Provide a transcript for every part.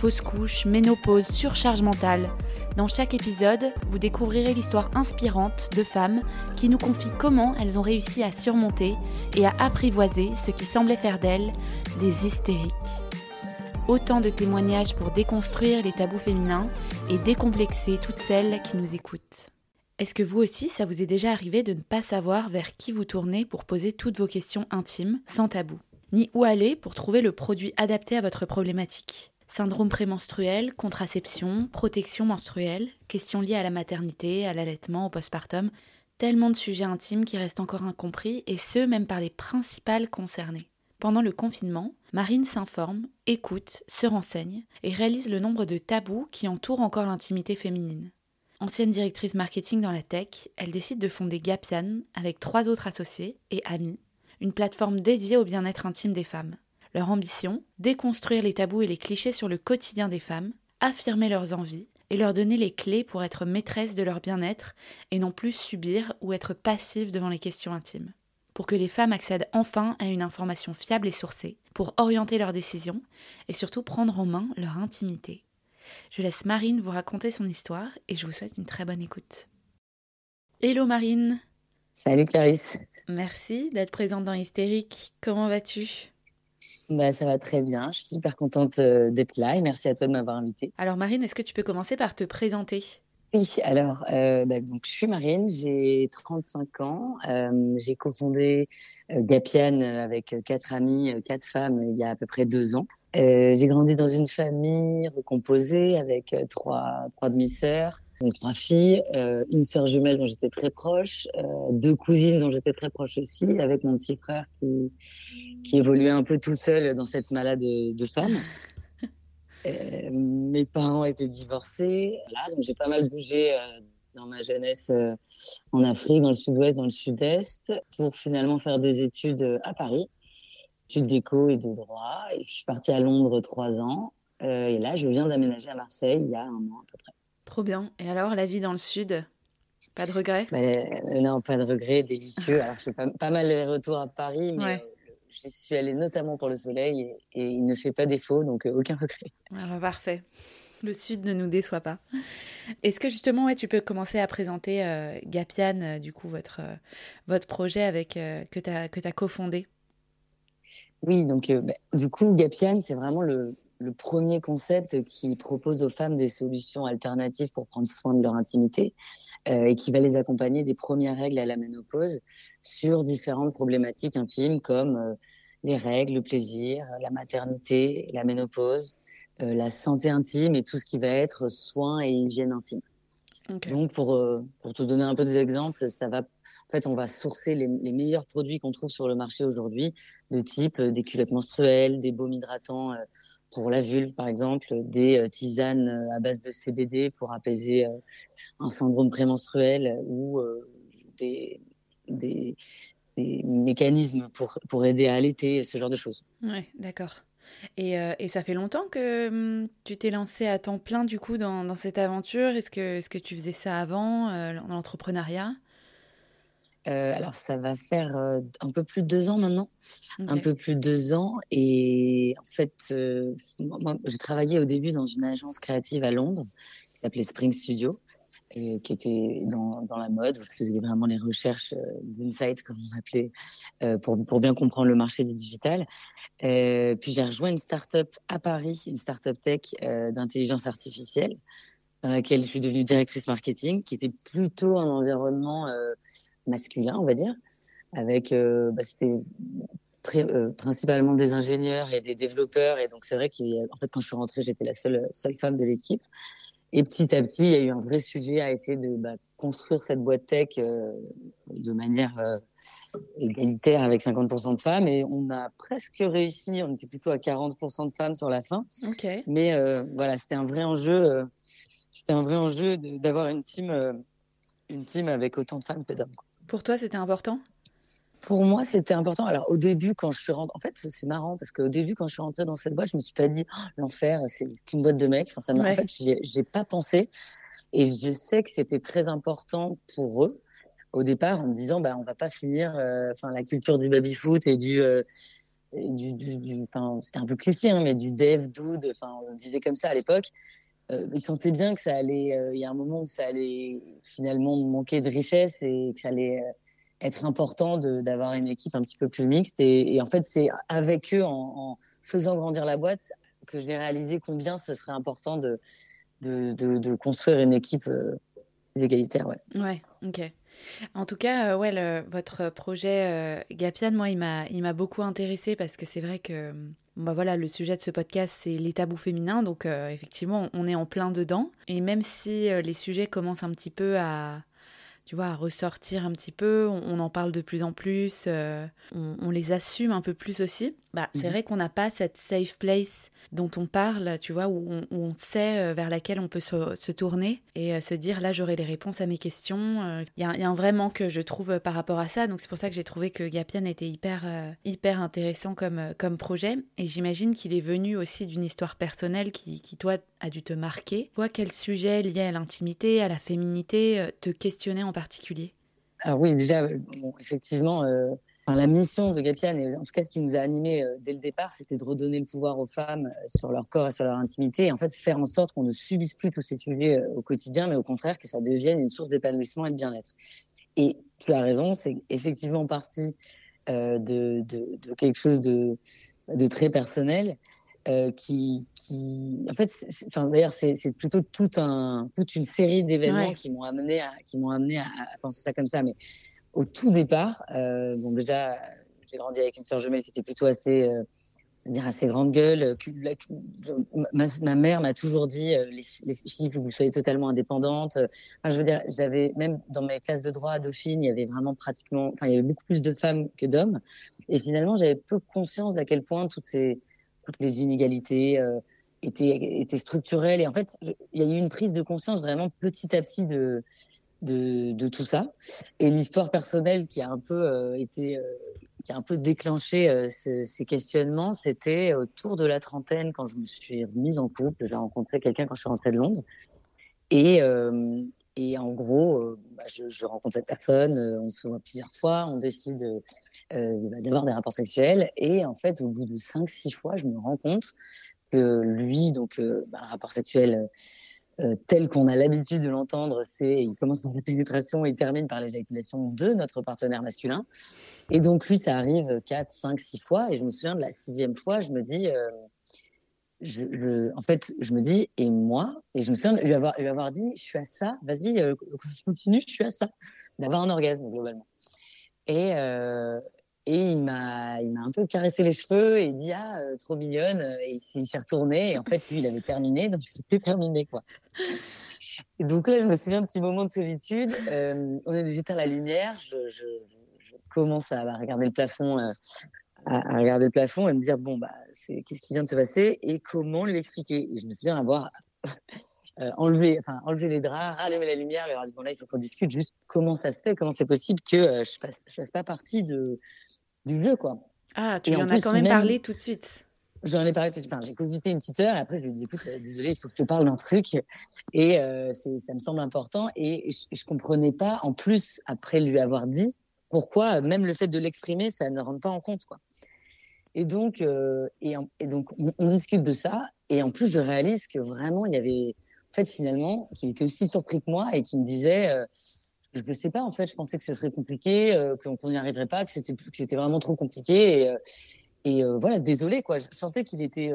fausse couche, ménopause, surcharge mentale. Dans chaque épisode, vous découvrirez l'histoire inspirante de femmes qui nous confient comment elles ont réussi à surmonter et à apprivoiser ce qui semblait faire d'elles des hystériques. Autant de témoignages pour déconstruire les tabous féminins et décomplexer toutes celles qui nous écoutent. Est-ce que vous aussi, ça vous est déjà arrivé de ne pas savoir vers qui vous tournez pour poser toutes vos questions intimes, sans tabou Ni où aller pour trouver le produit adapté à votre problématique? Syndrome prémenstruel, contraception, protection menstruelle, questions liées à la maternité, à l'allaitement, au postpartum, tellement de sujets intimes qui restent encore incompris, et ce, même par les principales concernées. Pendant le confinement, Marine s'informe, écoute, se renseigne et réalise le nombre de tabous qui entourent encore l'intimité féminine. Ancienne directrice marketing dans la tech, elle décide de fonder Gapian avec trois autres associés et amis, une plateforme dédiée au bien-être intime des femmes. Leur ambition Déconstruire les tabous et les clichés sur le quotidien des femmes, affirmer leurs envies et leur donner les clés pour être maîtresses de leur bien-être et non plus subir ou être passives devant les questions intimes. Pour que les femmes accèdent enfin à une information fiable et sourcée, pour orienter leurs décisions et surtout prendre en main leur intimité. Je laisse Marine vous raconter son histoire et je vous souhaite une très bonne écoute. Hello Marine Salut Clarisse Merci d'être présente dans Hystérique. Comment vas-tu? Bah, ça va très bien. Je suis super contente euh, d'être là et merci à toi de m'avoir invitée. Alors Marine, est-ce que tu peux commencer par te présenter? Oui, alors euh, bah, donc, je suis Marine, j'ai 35 ans. Euh, j'ai cofondé Gapian avec quatre amis, quatre femmes il y a à peu près deux ans. j'ai grandi dans une famille recomposée avec trois, trois demi-sœurs, donc trois filles, une sœur jumelle dont j'étais très proche, deux cousines dont j'étais très proche aussi, avec mon petit frère qui qui évoluait un peu tout seul dans cette malade de femme. Euh, mes parents étaient divorcés. Donc j'ai pas mal bougé euh, dans ma jeunesse euh, en Afrique, dans le sud-ouest, dans le sud-est, pour finalement faire des études à Paris, études d'éco et de droit. Et je suis partie à Londres trois ans. et là, je viens d'aménager à Marseille il y a un an à peu près. Trop bien. Et alors, la vie dans le sud Pas de regret bah, Non, pas de regret, délicieux. Alors, je fais pas, pas mal les retours à Paris, mais je suis allée notamment pour le soleil et, il ne fait pas défaut, donc euh, aucun regret. Ah bah, parfait. Le sud ne nous déçoit pas. Est-ce que justement, ouais, tu peux commencer à présenter euh, Gapian, euh, du coup, votre, votre projet avec, que tu as cofondé? Oui, donc bah, du coup, Gapian, c'est vraiment le, le premier concept qui propose aux femmes des solutions alternatives pour prendre soin de leur intimité euh, et qui va les accompagner des premières règles à la ménopause sur différentes problématiques intimes comme euh, les règles, le plaisir, la maternité, la ménopause, euh, la santé intime et tout ce qui va être soins et hygiène intime. Donc pour, pour te donner un peu des exemples, ça va en fait, on va sourcer les, meilleurs produits qu'on trouve sur le marché aujourd'hui, de type des culottes menstruelles, des baumes hydratants pour la vulve, par exemple, des euh, tisanes euh, à base de CBD pour apaiser euh, un syndrome prémenstruel ou des, mécanismes pour, pour aider à allaiter, ce genre de choses. Oui, d'accord. Et, et, ça fait longtemps que hum, tu t'es lancé à temps plein du coup dans, cette aventure? Est-ce que, -ce que tu faisais ça avant, dans l'entrepreneuriat? Euh, alors, ça va faire euh, un peu plus de deux ans maintenant. Un peu plus de deux ans. Et en fait, euh, moi, j'ai travaillé au début dans une agence créative à Londres qui s'appelait Spring Studio, et qui était dans, dans la mode. Je faisais vraiment les recherches d'insight, comme on appelait, pour, pour bien comprendre le marché du digital. puis, j'ai rejoint une start-up à Paris, une start-up tech d'intelligence artificielle dans laquelle je suis devenue directrice marketing, qui était plutôt un environnement masculin, on va dire, avec euh, bah, c'était euh, principalement des ingénieurs et des développeurs. Et donc, c'est vrai qu'en fait, quand je suis rentrée, j'étais la seule, seule femme de l'équipe. Et petit à petit, il y a eu un vrai sujet à essayer de bah, construire cette boîte tech euh, de manière égalitaire avec 50% de femmes. Et on a presque réussi. On était plutôt à 40% de femmes sur la fin. Okay. Mais voilà, c'était un vrai enjeu c'était un vrai enjeu d'avoir une team, une team avec autant de femmes que d'hommes. Pour toi, c'était important? Pour moi, c'était important. Alors, au début, quand je suis rentrée, en fait, c'est marrant parce qu'au début, quand je suis rentrée dans cette boîte, je me suis pas dit, oh, l'enfer, c'est une boîte de mecs. Enfin, ça En fait, j'ai pas pensé. Et je sais que c'était très important pour eux au départ en me disant, bah, on va pas finir, euh, enfin, la culture du baby foot et du, euh, du, du, c'était un peu cliché, hein, mais du dev, dude, enfin, on disait comme ça à l'époque. Euh, ils sentaient bien que ça allait, il y a un moment où ça allait finalement manquer de richesse et que ça allait être important d'avoir une équipe un petit peu plus mixte. Et, en fait, c'est avec eux, en, faisant grandir la boîte, que j'ai réalisé combien ce serait important de, de, construire une équipe euh, égalitaire. Ouais. ouais, ok. En tout cas, euh, ouais, votre projet euh, Gapian, moi, il m'a beaucoup intéressé parce que c'est vrai que bah voilà, le sujet de ce podcast, c'est les tabous féminins. Donc, effectivement, on est en plein dedans. Et même si les sujets commencent un petit peu à, tu vois, à ressortir un petit peu. On, en parle de plus en plus, euh, on, les assume un peu plus aussi. Bah, c'est mhm. vrai qu'on n'a pas cette safe place dont on parle, tu vois, où on, sait euh, vers laquelle on peut se, tourner et euh, se dire là j'aurai les réponses à mes questions. Il y, a un vrai manque, je trouve, par rapport à ça. Donc c'est pour ça que j'ai trouvé que Gapian était hyper, hyper intéressant comme, comme projet. Et j'imagine qu'il est venu aussi d'une histoire personnelle qui, qui, toi, a dû te marquer. Toi, quel sujet lié à l'intimité, à la féminité, te questionnait en particulier Alors oui, déjà, effectivement, euh, la mission de Gapian, et en tout cas ce qui nous a animés euh, dès le départ, c'était de redonner le pouvoir aux femmes euh, sur leur corps et sur leur intimité, et en fait faire en sorte qu'on ne subisse plus tous ces sujets au quotidien, mais au contraire que ça devienne une source d'épanouissement et de bien-être. Et tu as raison, c'est effectivement partie de, quelque chose de très personnel. Euh, qui, qui, en fait, enfin d'ailleurs, c'est plutôt tout un, toute une série d'événements qui m'ont amené à, qui m'ont amené à, penser ça comme ça. Mais au tout départ, euh, bon déjà, j'ai grandi avec une sœur jumelle qui était plutôt assez, euh, dire assez grande gueule. Ma, ma mère m'a toujours dit les, les, filles, vous soyez totalement indépendantes. Enfin, je veux dire, j'avais même dans mes classes de droit à Dauphine, il y avait vraiment pratiquement, enfin, il y avait beaucoup plus de femmes que d'hommes. Et finalement, j'avais peu conscience d'à quel point toutes ces toutes les inégalités euh, étaient, étaient structurelles. Et en fait, il y a eu une prise de conscience vraiment petit à petit de, de, tout ça. Et l'histoire personnelle qui a un peu euh, été, euh, qui a un peu déclenché ces questionnements, c'était autour de la trentaine quand je me suis mise en couple. J'ai rencontré quelqu'un quand je suis rentrée de Londres. Et, et en gros, bah, je, je, rencontre cette personne, on se voit plusieurs fois, on décide d'avoir des rapports sexuels. Et en fait, au bout de 5-6 fois, je me rends compte que lui, donc euh, bah, rapport sexuel euh, tel qu'on a l'habitude de l'entendre, c'est il commence par la pénétration et il termine par l'éjaculation de notre partenaire masculin. Et donc lui, ça arrive 4, 5, 6 fois. Et je me souviens de la sixième fois, je me dis, en fait, je me dis, et moi? Et je me souviens de lui avoir, lui avoir dit, je suis à ça, vas-y, continue, je suis à ça, d'avoir un orgasme globalement. Et, et il m'a, il m'a un peu caressé les cheveux et dit ah euh, trop mignonne et il s'est retourné et en fait lui il avait terminé donc c'était terminé quoi. Et donc là je me souviens un petit moment de solitude. Euh, on a éteint la lumière, je, commence à regarder le plafond, euh, à, regarder le plafond et me dire bon bah c'est qu'est-ce qui vient de se passer et comment lui expliquer? Et je me souviens avoir euh, enlever, enfin, enlever les draps, rallumer la lumière, leur dire bon là il faut qu'on discute juste comment ça se fait, comment c'est possible que euh, je fasse, je fasse pas partie de du jeu quoi. Ah, tu en, as quand même, parlé tout de suite. J'en ai parlé tout de suite. Enfin, j'ai cogité une petite heure et après je lui ai dit écoute euh, désolé il faut que je te parle d'un truc et c'est ça me semble important et je, je comprenais pas en plus après lui avoir dit pourquoi même le fait de l'exprimer ça ne rentre pas en compte quoi. Et donc, et, et, donc, on, on, discute de ça. Et en plus, je réalise que vraiment, il y avait, en fait, finalement, qui était aussi surpris que moi et qui me disait, euh, je sais pas, en fait, je pensais que ce serait compliqué, euh, qu'on n'y arriverait pas, que c'était, que c'était vraiment trop compliqué. Et, euh, et euh, voilà, désolé, quoi. Je sentais qu'il était,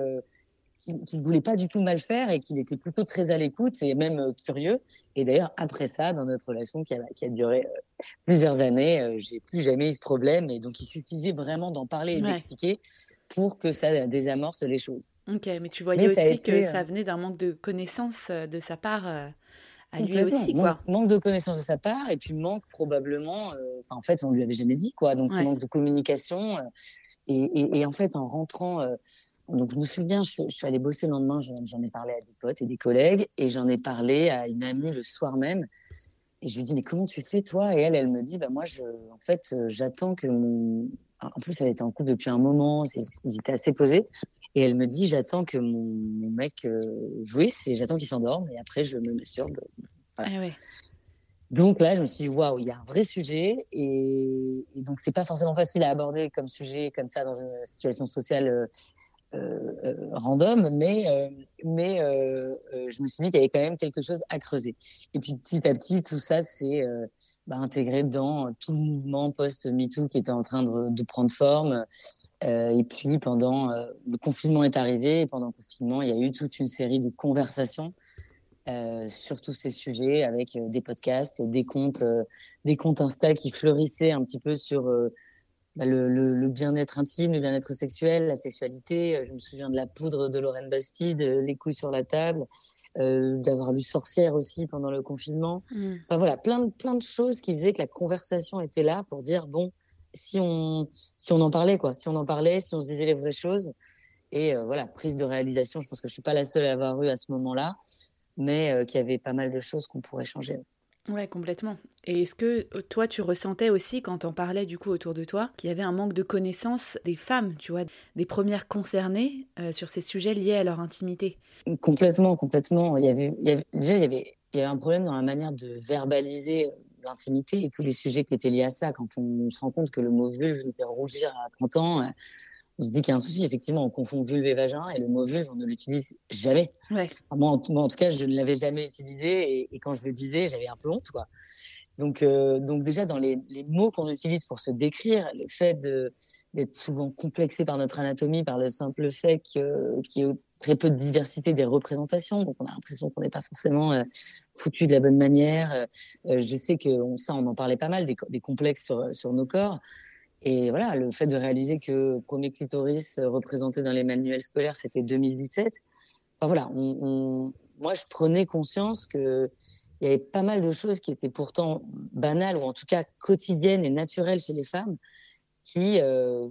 qu'il ne voulait pas du tout mal faire et qu'il était plutôt très à l'écoute et même curieux. Et d'ailleurs, après ça, dans notre relation qui a, qui a duré plusieurs années, j'ai plus jamais eu ce problème. Et donc, il suffisait vraiment d'en parler et d'expliquer pour que ça désamorce les choses. Ok, mais tu voyais aussi que ça euh, venait d'un manque de connaissances euh, de sa part euh, à lui aussi, quoi. Manque, de connaissances de sa part, et puis manque probablement, en fait, on lui avait jamais dit, quoi. Donc manque de communication, et, et, en fait, en rentrant donc je me souviens, je, suis allée bosser le lendemain, j'en ai parlé à des potes et des collègues, et j'en ai parlé à une amie le soir même. Et je lui dis, mais comment tu fais toi? Et elle, elle me dit, bah moi, je, en fait, euh, j'attends que mon. En plus, elle était en couple depuis un moment, ils étaient assez posés. Et elle me dit, j'attends que mon, mec euh, jouisse et j'attends qu'il s'endorme, et après, je me masturbe. Voilà. Ah ouais. Donc là, je me suis dit, waouh, il y a un vrai sujet. Et, et donc, c'est pas forcément facile à aborder comme sujet, comme ça, dans une situation sociale euh, random, mais, euh, mais je me suis dit qu'il y avait quand même quelque chose à creuser. Et puis petit à petit, tout ça s'est bah, intégré dans tout le mouvement post-MeToo qui était en train de, prendre forme. et puis pendant le confinement est arrivé, et pendant le confinement, il y a eu toute une série de conversations sur tous ces sujets avec des podcasts, des comptes, des comptes Insta qui fleurissaient un petit peu sur bah, le, le, bien-être intime, le bien-être sexuel, la sexualité. Euh, je me souviens de la poudre de Lorraine Bastide, les couilles sur la table, euh, d'avoir lu Sorcière aussi pendant le confinement. Mmh. Enfin voilà, plein de, plein de choses qui faisaient que la conversation était là pour dire bon, si on, si on en parlait quoi, si on en parlait, si on se disait les vraies choses. Et euh, voilà, prise de réalisation. Je pense que je suis pas la seule à avoir eu à ce moment-là, mais euh, qu'il y avait pas mal de choses qu'on pourrait changer. Ouais, complètement. Et est-ce que euh, toi, tu ressentais aussi, quand on parlait du coup autour de toi, qu'il y avait un manque de connaissance des femmes, tu vois, des premières concernées euh, sur ces sujets liés à leur intimité? Complètement, complètement. Il y déjà, il y avait, il y avait un problème dans la manière de verbaliser l'intimité et tous les sujets qui étaient liés à ça. Quand on se rend compte que le mot vulve nous fait rougir à 30 ans, on se dit qu'il y a un souci. Effectivement, on confond vulve et vagin et le mot vulve, on ne l'utilise jamais. moi, en, tout cas, je ne l'avais jamais utilisé et, quand je le disais, j'avais un peu honte. Quoi. Donc, euh, donc déjà, dans les, mots qu'on utilise pour se décrire, le fait d'être souvent complexé par notre anatomie, par le simple fait qu'il y ait très peu de diversité des représentations, donc on a l'impression qu'on n'est pas forcément euh, foutu de la bonne manière. Euh, je sais que ça, on en parlait pas mal, des, des complexes sur, sur nos corps. Et voilà, le fait de réaliser que premier clitoris euh, représenté dans les manuels scolaires, c'était 2017. Enfin voilà, moi je prenais conscience que il y avait pas mal de choses qui étaient pourtant banales ou en tout cas quotidiennes et naturelles chez les femmes, qui euh,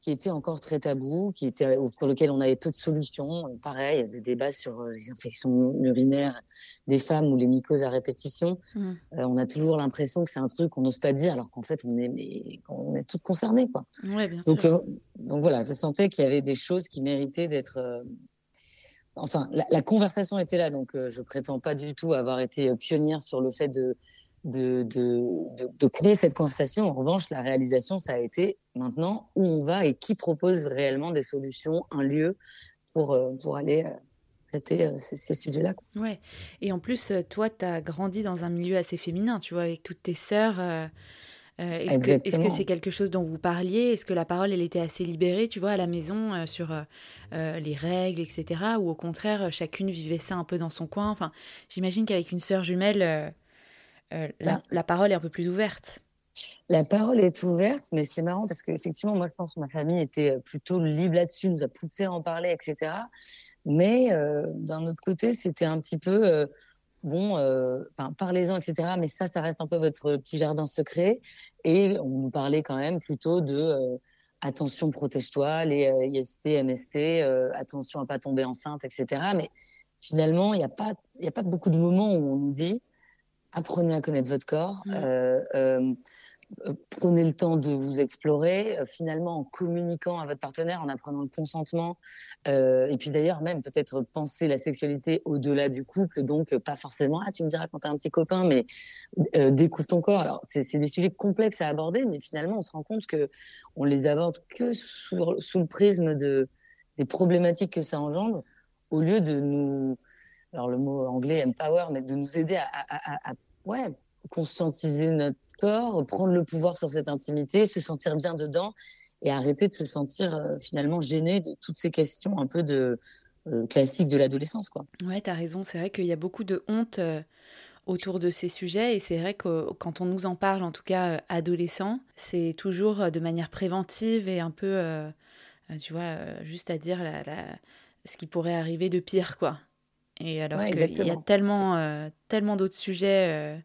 qui était encore très tabou, qui était sur lequel on avait peu de solutions. Euh, pareil, des débats sur euh, les infections urinaires des femmes ou les mycoses à répétition. Mmh. Euh, on a toujours l'impression que c'est un truc qu'on n'ose pas dire, alors qu'en fait on est, mais, on est toutes concernées, quoi. Ouais, bien donc, sûr. donc voilà, je sentais qu'il y avait des choses qui méritaient d'être. Enfin, la, la, conversation était là, donc je prétends pas du tout avoir été pionnière sur le fait de de, de, de, créer cette conversation. En revanche, la réalisation, ça a été maintenant où on va et qui propose réellement des solutions, un lieu pour, euh, pour aller euh, traiter euh, ces, sujets-là. Ouais. Et en plus, toi, tu as grandi dans un milieu assez féminin, tu vois, avec toutes tes sœurs. est-ce, que, c'est quelque chose dont vous parliez? Est-ce que la parole, elle était assez libérée, tu vois, à la maison sur les règles, etc. Ou au contraire, chacune vivait ça un peu dans son coin? Enfin, j'imagine qu'avec une sœur jumelle euh, la, la, parole est un peu plus ouverte. La parole est ouverte, mais c'est marrant parce qu'effectivement, moi, je pense que ma famille était euh, plutôt libre là-dessus, nous a poussé à en parler, etc. Mais euh, d'un autre côté, c'était un petit peu, bon, enfin, parlez-en, etc. Mais ça, ça reste un peu votre petit jardin secret. Et on nous parlait quand même plutôt de attention, protège-toi, les IST, MST, attention à pas tomber enceinte, etc. Mais finalement, il n'y a, pas, a pas beaucoup de moments où on nous dit apprenez à connaître votre corps, mmh. euh, euh, prenez le temps de vous explorer, euh, finalement en communiquant à votre partenaire, en apprenant le consentement, et puis d'ailleurs même peut-être penser la sexualité au-delà du couple, donc pas forcément ah tu me diras quand t'as un petit copain, mais découvre ton corps. Alors c'est des sujets complexes à aborder, mais finalement on se rend compte que on les aborde que sous, sous le prisme de des problématiques que ça engendre, au lieu de nous alors le mot anglais empower, mais de nous aider à, ouais, conscientiser notre corps, prendre le pouvoir sur cette intimité, se sentir bien dedans et arrêter de se sentir euh, finalement gêné de toutes ces questions un peu euh, classiques de l'adolescence, quoi. Ouais, t'as raison. C'est vrai qu'il y a beaucoup de honte euh, autour de ces sujets et c'est vrai que quand on nous en parle, en tout cas adolescent, c'est toujours de manière préventive et un peu, tu vois, juste à dire la, ce qui pourrait arriver de pire, quoi. Et alors qu'il y a tellement, euh, tellement d'autres sujets euh,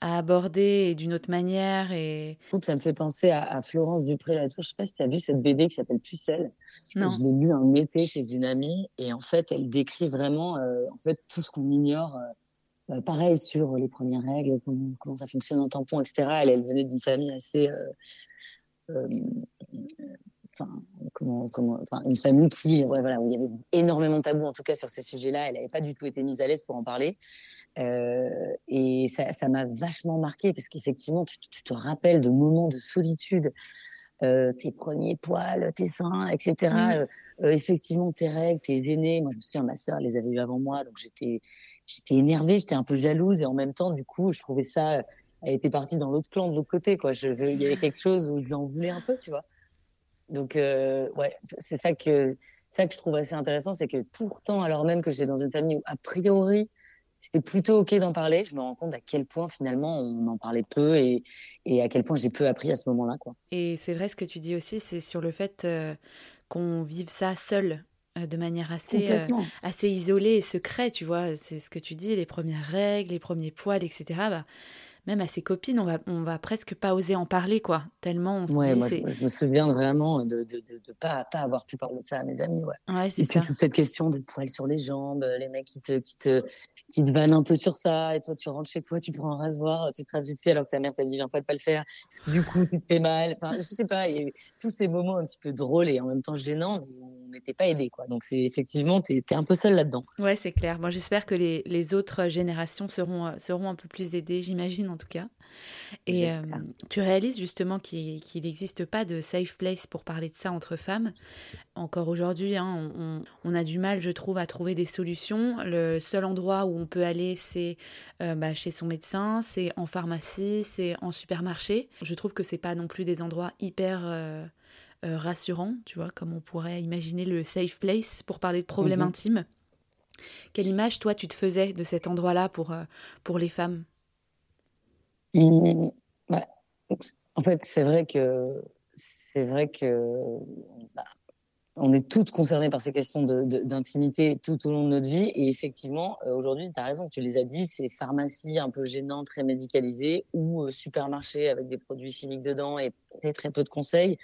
à aborder d'une autre manière et ça me fait penser à, Florence Dupré Latour je sais pas si tu as vu cette BD qui s'appelle Pucelle. Non. je l'ai lu un été chez une amie et en fait elle décrit vraiment euh, en fait tout ce qu'on ignore euh, pareil sur les premières règles comment, ça fonctionne en tampon etc elle, elle venait d'une famille assez enfin, comment, comment, enfin, une famille qui, ouais, voilà, où il y avait énormément de tabous, en tout cas sur ces sujets-là. Elle n'avait pas du tout été mise à l'aise pour en parler. Euh, et ça m'a vachement marqué parce qu'effectivement, tu, tu, te rappelles de moments de solitude. Euh, tes premiers poils, tes seins, etc. Mmh. Euh, effectivement, tes règles, tes aînés. Moi, je me souviens, ma sœur les avait eu avant moi, donc j'étais, j'étais énervée, j'étais un peu jalouse, et en même temps, du coup, je trouvais ça. Elle était partie dans l'autre clan, de l'autre côté, quoi. Je, il y avait quelque chose où je lui en voulais un peu, tu vois. Donc, euh, ouais, c'est ça que, ça que je trouve assez intéressant, c'est que pourtant, alors même que j'étais dans une famille où, a priori, c'était plutôt OK d'en parler, je me rends compte à quel point, finalement, on en parlait peu et, et à quel point j'ai peu appris à ce moment-là, quoi. Et c'est vrai, ce que tu dis aussi, c'est sur le fait euh, qu'on vive ça seul euh, de manière assez, assez isolée et secret, tu vois. C'est ce que tu dis, les premières règles, les premiers poils, etc. Bah, même à ses copines, on va, on va presque pas oser en parler, quoi. Tellement on se ouais, dit, moi, je, me souviens vraiment de ne pas, pas avoir pu parler de ça à mes amis, ouais. ouais c'est ça. cette question de poils sur les jambes, les mecs qui te, qui te, qui te vannent un peu sur ça, et toi, tu rentres chez toi, tu prends un rasoir, tu te rases vite fait alors que ta mère t'a dit 20 fois de pas le faire. Du coup, tu te fais mal. Enfin, je sais pas, il y a tous ces moments un petit peu drôles et en même temps gênants n'était pas aidés, quoi. Donc, c'est effectivement, tu es, un peu seul là-dedans. Ouais, c'est clair. Moi, j'espère que les, les autres générations seront, euh, seront un peu plus aidées, j'imagine en tout cas. Et euh, tu réalises justement qu'il n'existe pas de safe place pour parler de ça entre femmes. Encore aujourd'hui, hein, on, a du mal, je trouve, à trouver des solutions. Le seul endroit où on peut aller, c'est euh, bah, chez son médecin, c'est en pharmacie, c'est en supermarché. Je trouve que c'est pas non plus des endroits hyper euh, rassurants, tu vois, comme on pourrait imaginer le safe place pour parler de problèmes mhm. intimes. Quelle image, toi, tu te faisais de cet endroit-là pour, pour les femmes? Mmh, en fait, c'est vrai que c'est vrai que bah, on est toutes concernées par ces questions d'intimité tout au long de notre vie. Et effectivement, euh, aujourd'hui, tu as raison, tu les as dit, c'est pharmacie un peu gênante, très médicalisée, ou euh, supermarché avec des produits chimiques dedans et très, très peu de conseils.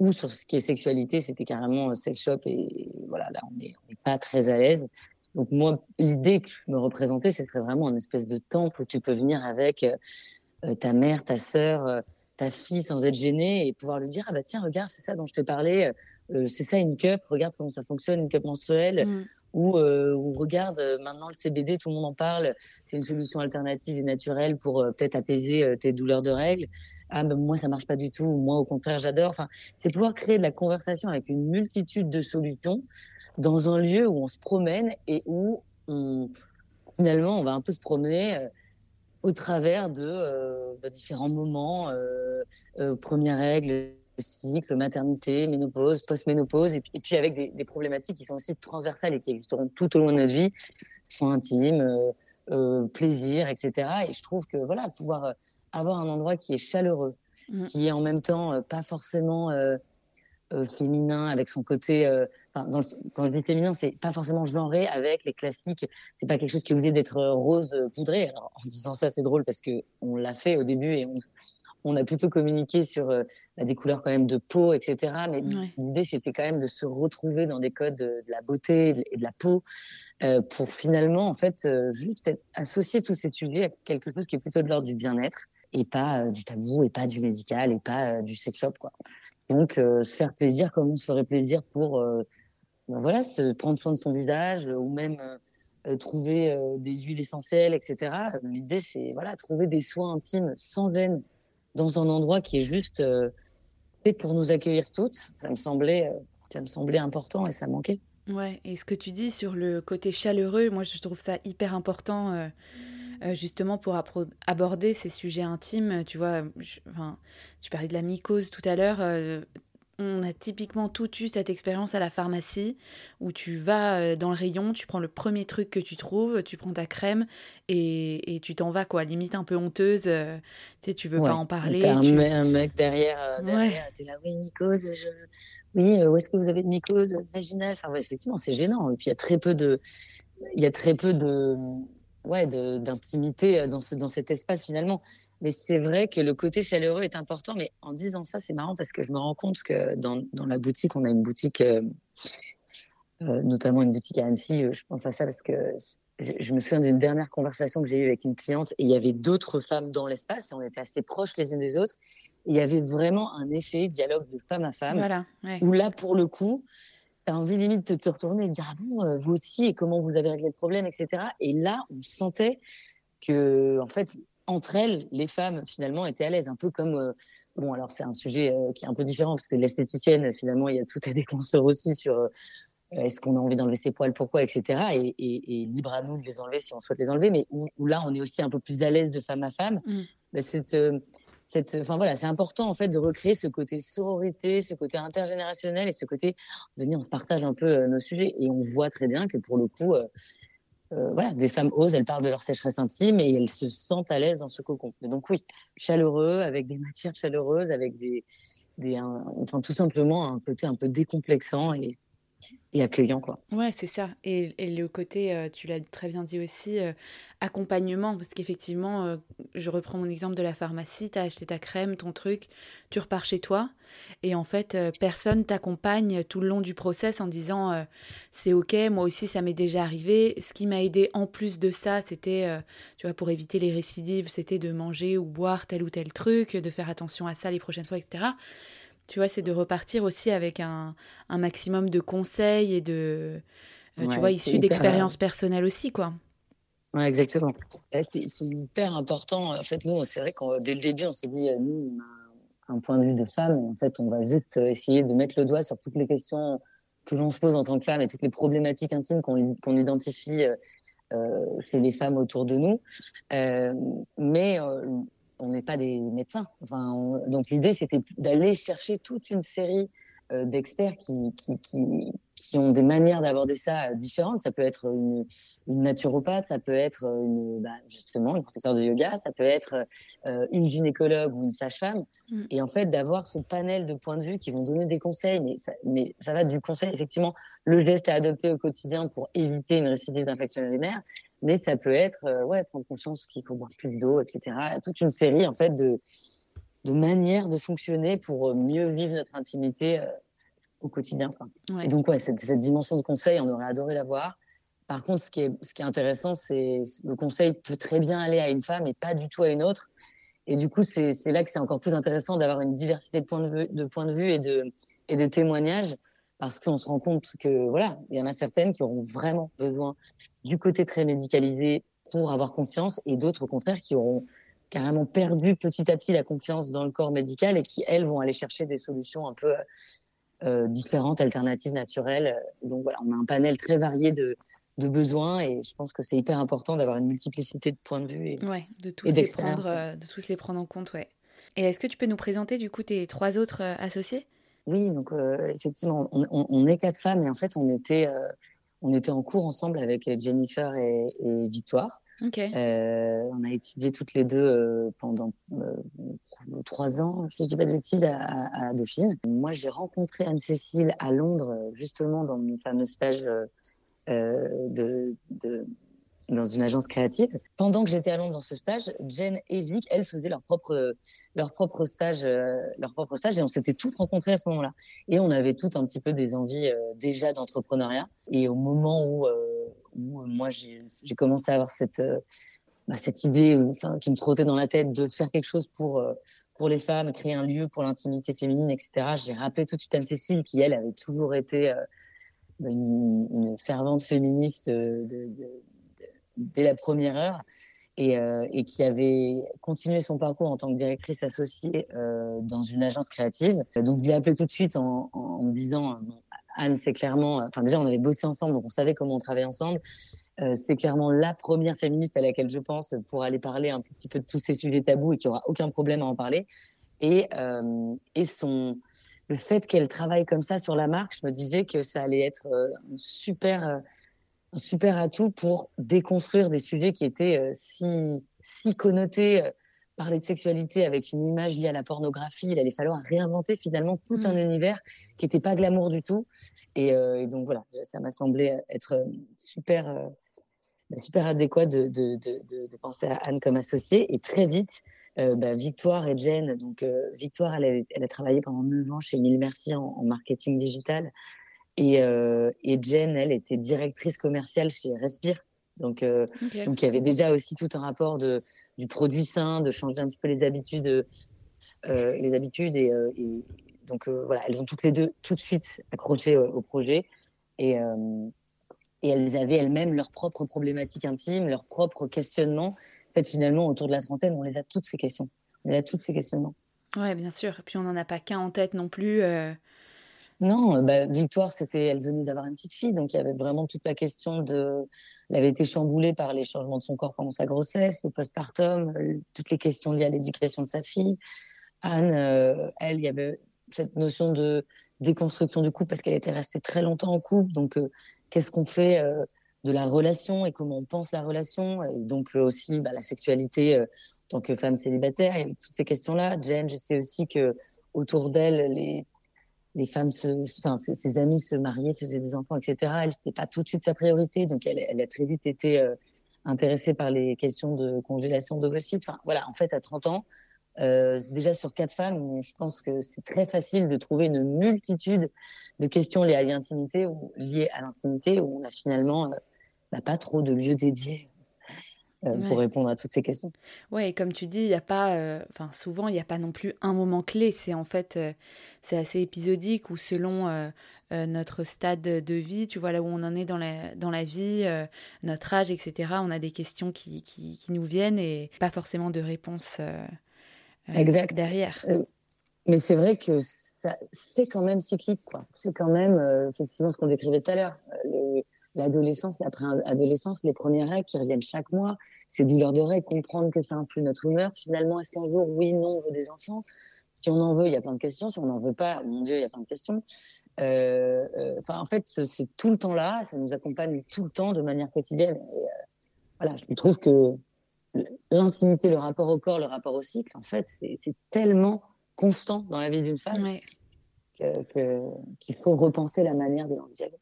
Ou sur ce qui est sexualité, c'était carrément euh, sex shop. Et voilà, là, on n'est pas très à l'aise. Donc moi, l'idée que je me représentais, c'était vraiment une espèce de temple où tu peux venir avec euh, ta mère, ta sœur, euh, ta fille sans être gênée et pouvoir lui dire ah bah tiens regarde c'est ça dont je te parlais, euh, c'est ça une cup, regarde comment ça fonctionne une cup menstruelle. Mm. Ou, ou, regarde, maintenant le CBD, tout le monde en parle, c'est une solution alternative et naturelle pour peut-être apaiser tes douleurs de règles. Ah, moi, ça marche pas du tout, moi, au contraire, j'adore. Enfin, c'est pouvoir créer de la conversation avec une multitude de solutions dans un lieu où on se promène et où on, finalement, on va un peu se promener au travers de, euh, de différents moments, euh, euh, première règle, cycle, maternité, ménopause, post-ménopause, et, puis avec des, des, problématiques qui sont aussi transversales et qui existeront tout au long de notre vie, soins intimes, euh, euh, plaisir, etc. Et je trouve que voilà, pouvoir avoir un endroit qui est chaleureux, mmh. qui est en même temps pas forcément euh, féminin avec son côté euh, enfin dans quand je dis féminin c'est pas forcément genré avec les classiques c'est pas quelque chose qui est obligé d'être euh, rose poudré alors en disant ça c'est drôle parce que on l'a fait au début et on, on a plutôt communiqué sur bah, des couleurs quand même de peau etc mais l'idée c'était quand même de se retrouver dans des codes de, la beauté et de la peau pour finalement en fait juste associer tous ces sujets à quelque chose qui est plutôt de l'ordre du bien-être et pas du tabou et pas du médical et pas du sex shop quoi donc, euh, se faire plaisir comme on se ferait plaisir pour, euh, ben voilà, se prendre soin de son visage ou même euh, trouver des huiles essentielles, etc. L'idée, c'est voilà, trouver des soins intimes sans gêne dans un endroit qui est juste fait pour nous accueillir toutes. Ça me semblait, ça me semblait important et ça manquait. Ouais, et ce que tu dis sur le côté chaleureux, moi je trouve ça hyper important. Euh, justement pour aborder ces sujets intimes. Tu vois, enfin, tu parlais de la mycose tout à l'heure. Euh, on a typiquement tout eu cette expérience à la pharmacie où tu vas euh, dans le rayon, tu prends le premier truc que tu trouves, tu prends ta crème et, et tu t'en vas, quoi. Limite un peu honteuse, tu sais, tu veux pas en parler. T'as un, mec derrière, derrière t'es là, oui, mycose, je... oui, où est-ce que vous avez de mycose vaginale? Enfin, effectivement, c'est gênant. Et puis il y a très peu de. Il y a très peu de ouais, d'intimité dans, ce, dans cet espace finalement. Mais c'est vrai que le côté chaleureux est important. Mais en disant ça, c'est marrant parce que je me rends compte que dans, dans la boutique, on a une boutique, euh, euh, notamment une boutique à Annecy. Je pense à ça parce que je me souviens d'une dernière conversation que j'ai eue avec une cliente et il y avait d'autres femmes dans l'espace et on était assez proches les unes des autres. il y avait vraiment un effet dialogue de femme à femme voilà, où là, pour le coup, tu as envie limite de te retourner et de dire ah bon euh, vous aussi et comment vous avez réglé le problème etc et là on sentait que en fait entre elles les femmes finalement étaient à l'aise. Un peu comme euh, bon alors c'est un sujet euh, qui est un peu différent parce que l'esthéticienne finalement il y a tout à déconstruire aussi sur est-ce qu'on a envie d'enlever ses poils pourquoi etc et, et, libre à nous de les enlever si on souhaite les enlever. Mais où, là on est aussi un peu plus à l'aise de femme à femme. Mmh. bah, cette enfin voilà, c'est important en fait de recréer ce côté sororité, ce côté intergénérationnel et ce côté, venir on partage un peu euh, nos sujets et on voit très bien que pour le coup, euh, euh, voilà, des femmes osent, elles parlent de leur sécheresse intime et elles se sentent à l'aise dans ce cocon. donc oui, chaleureux, avec des matières chaleureuses, avec des, des enfin tout simplement un côté un peu décomplexant et et accueillant quoi. Ouais, c'est ça. Et, le côté, euh, tu l'as très bien dit aussi, euh, accompagnement, parce qu'effectivement, euh, je reprends mon exemple de la pharmacie, tu as acheté ta crème, ton truc, tu repars chez toi, et en fait, personne t'accompagne tout le long du process en disant c'est ok, moi aussi ça m'est déjà arrivé. Ce qui m'a aidé en plus de ça, c'était, tu vois, pour éviter les récidives, c'était de manger ou boire tel ou tel truc, de faire attention à ça les prochaines fois, etc. Tu vois, c'est de repartir aussi avec un, un, maximum de conseils et de, euh, tu vois, issus d'expériences personnelles aussi, quoi. Ouais, exactement. C'est hyper important. En fait, nous, c'est vrai que dès le début, on s'est dit, euh, nous, on a un point de vue de femme. en fait, on va juste essayer de mettre le doigt sur toutes les questions que l'on se pose en tant que femme et toutes les problématiques intimes qu'on identifie euh, chez les femmes autour de nous. Euh, mais on n'est pas des médecins. Enfin, donc l'idée, c'était d'aller chercher toute une série euh, d'experts qui, qui, qui, qui, ont des manières d'aborder ça euh, différentes. Ça peut être une, une naturopathe, ça peut être une, bah, justement une professeure de yoga, ça peut être euh, une gynécologue ou une sage-femme. Mm. Et en fait, d'avoir ce panel de points de vue qui vont donner des conseils, mais ça, mais ça va du conseil, effectivement, le geste à adopter au quotidien pour éviter une récidive d'infection urinaire, mais ça peut être, ouais, prendre conscience qu'il faut boire plus d'eau, etc. Toute une série, en fait, de, de manière de fonctionner pour euh, mieux vivre notre intimité euh, au quotidien. Et donc, ouais, cette, cette, dimension de conseil, on aurait adoré l'avoir. Par contre, ce qui est, ce qui est intéressant, c'est le conseil peut très bien aller à une femme et pas du tout à une autre. Et du coup, c'est là que c'est encore plus intéressant d'avoir une diversité de points de vue, de points de vue et de, et de témoignages, parce qu'on se rend compte que voilà, il y en a certaines qui auront vraiment besoin du côté très médicalisé pour avoir confiance, et d'autres au contraire qui auront carrément perdu petit à petit la confiance dans le corps médical et qui, elles, vont aller chercher des solutions un peu euh, différentes, alternatives, naturelles. Donc voilà, on a un panel très varié de, de besoins et je pense que c'est hyper important d'avoir une multiplicité de points de vue et, ouais, de tous les prendre, euh, de tous les prendre en compte, ouais. Et est-ce que tu peux nous présenter du coup tes trois autres euh, associés? Oui, donc effectivement, on, est quatre femmes et en fait on était on était en cours ensemble avec Jennifer et Victoire. Euh, on a étudié toutes les deux euh, pendant euh, trois ans, si je dis pas de bêtises, à, Dauphine. Moi, j'ai rencontré Anne-Cécile à Londres, justement, dans mon fameux stage de, dans une agence créative. Pendant que j'étais à Londres dans ce stage, Jen et Vic, elles faisaient leur propre, leur propre stage, leur propre stage, et on s'était toutes rencontrées à ce moment-là. Et on avait toutes un petit peu des envies déjà d'entrepreneuriat. Et au moment où euh, moi j'ai commencé à avoir cette euh, bah, cette idée qui me trottait dans la tête de faire quelque chose pour euh, pour les femmes, créer un lieu pour l'intimité féminine, etc. J'ai rappelé tout de suite Anne-Cécile qui elle avait toujours été une, fervente féministe de, dès la première heure et, euh, et, qui avait continué son parcours en tant que directrice associée euh, dans une agence créative. Donc, je l'ai appelée tout de suite en, me disant Anne, c'est clairement, enfin déjà on avait bossé ensemble, donc on savait comment on travaillait ensemble. Euh, c'est clairement la première féministe à laquelle je pense pour aller parler un petit peu de tous ces sujets tabous et qui aura aucun problème à en parler. Et, euh, et son, le fait qu'elle travaille comme ça sur la marque, je me disais que ça allait être euh, super, euh, un super atout pour déconstruire des sujets qui étaient euh, si, si connotés parler de sexualité avec une image liée à la pornographie, il allait falloir réinventer finalement tout un mm. univers qui n'était pas glamour du tout. Et, euh, et donc voilà, ça m'a semblé être super, euh, bah, super adéquat de, de, de, de, penser à Anne comme associée. Et très vite, euh, bah, Victoire et Jen, donc euh, Victoire, elle a, elle a, travaillé pendant 9 ans chez Mille Merci en, marketing digital. Et, euh, et, Jen, elle était directrice commerciale chez Respire. Donc, donc il y avait déjà aussi tout un rapport de, du produit sain, de changer un petit peu les habitudes, les habitudes. Et, et donc voilà, elles ont toutes les deux tout de suite accroché au projet. Et, et elles avaient elles-mêmes leurs propres problématiques intimes, leurs propres questionnements. En fait, finalement, autour de la trentaine, on les a toutes ces questions. On a toutes ces questionnements. Ouais, bien sûr. Et puis on n'en a pas qu'un en tête non plus. Euh. Non, bah, Victoire, c'était, elle venait d'avoir une petite fille, donc il y avait vraiment toute la question de, elle avait été chamboulée par les changements de son corps pendant sa grossesse, le postpartum, euh, toutes les questions liées à l'éducation de sa fille. Anne, euh, elle, il y avait cette notion de déconstruction du couple parce qu'elle était restée très longtemps en couple, donc qu'est-ce qu'on fait euh, de la relation et comment on pense la relation? Et donc euh, aussi bah, la sexualité euh, en tant que femme célibataire, et toutes ces questions-là. Jen, je sais aussi que autour d'elle, les, les femmes, se, enfin, ses, amis se mariaient, faisaient des enfants, etc. Elle, c'était pas tout de suite sa priorité, donc elle, elle a très vite été intéressée par les questions de congélation d'ovocytes. Enfin, voilà, en fait, à 30 ans, euh, déjà sur quatre femmes, je pense que c'est très facile de trouver une multitude de questions liées à l'intimité ou liées à l'intimité où on a finalement euh, bah, pas trop de lieux dédiés euh, pour répondre à toutes ces questions. Ouais, et comme tu dis, il y a pas, enfin souvent il n'y a pas non plus un moment clé. C'est en fait c'est assez épisodique ou selon notre stade de vie, tu vois là où on en est dans la dans la vie, notre âge, etc. On a des questions qui, qui, qui nous viennent et pas forcément de réponses exact. derrière. Euh, mais c'est vrai que c'est quand même cyclique, quoi. C'est quand même euh, effectivement ce qu'on décrivait tout à l'heure. Euh, l'adolescence, l'après-adolescence, les premières règles qui reviennent chaque mois, ces douleurs de règles, comprendre que ça influe notre humeur. Finalement, est-ce qu'un jour, oui, non, on veut des enfants? Si on en veut, il y a plein de questions. Si on n'en veut pas, mon Dieu, il y a plein de questions. Enfin, en fait, c'est tout le temps là. Ça nous accompagne tout le temps de manière quotidienne. Et, voilà, je trouve que l'intimité, le rapport au corps, le rapport au cycle, en fait, c'est tellement constant dans la vie d'une femme qu'il faut repenser la manière de l'envisager.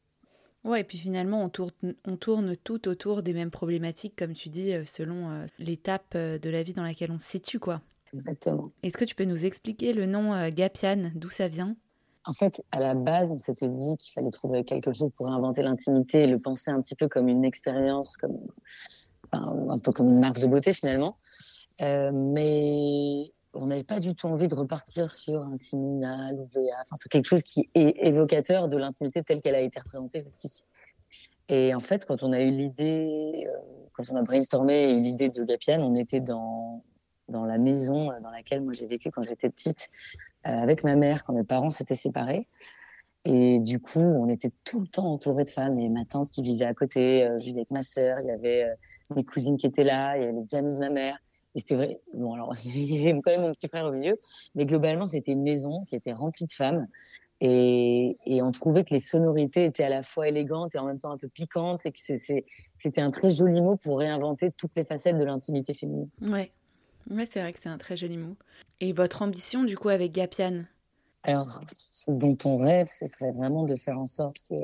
Ouais, et puis finalement, on tourne, on tourne tout autour des mêmes problématiques, comme tu dis, euh, selon euh, l'étape euh, de la vie dans laquelle on se situe, quoi. Exactement. Est-ce que tu peux nous expliquer le nom Gapian, d'où ça vient? En fait, à la base, on s'était dit qu'il fallait trouver quelque chose pour inventer l'intimité et le penser un petit peu comme une expérience, comme un peu comme une marque de beauté finalement. Euh, mais on n'avait pas du tout envie de repartir sur un Timinal ou enfin sur quelque chose qui est évocateur de l'intimité telle qu'elle a été représentée jusqu'ici. Et en fait, quand on a eu l'idée, euh, quand on a brainstormé et eu l'idée de Gapian, on était dans dans la maison dans laquelle moi j'ai vécu quand j'étais petite euh, avec ma mère quand mes parents s'étaient séparés. Et du coup, on était tout le temps entouré de femmes. Avait ma tante qui vivait à côté, euh, je vivais avec ma sœur, il y avait euh, mes cousines qui étaient là, il y avait les amis de ma mère. Et c'était vrai. Bon, alors, il y avait quand même mon petit frère au milieu. Mais globalement, c'était une maison qui était remplie de femmes. Et, et on trouvait que les sonorités étaient à la fois élégantes et en même temps un peu piquantes et que c'était un très joli mot pour réinventer toutes les facettes de l'intimité féminine. Ouais. Ouais, c'est vrai que c'est un très joli mot. Et votre ambition, du coup, avec Gapian alors, ce dont on rêve, ce serait vraiment de faire en sorte que,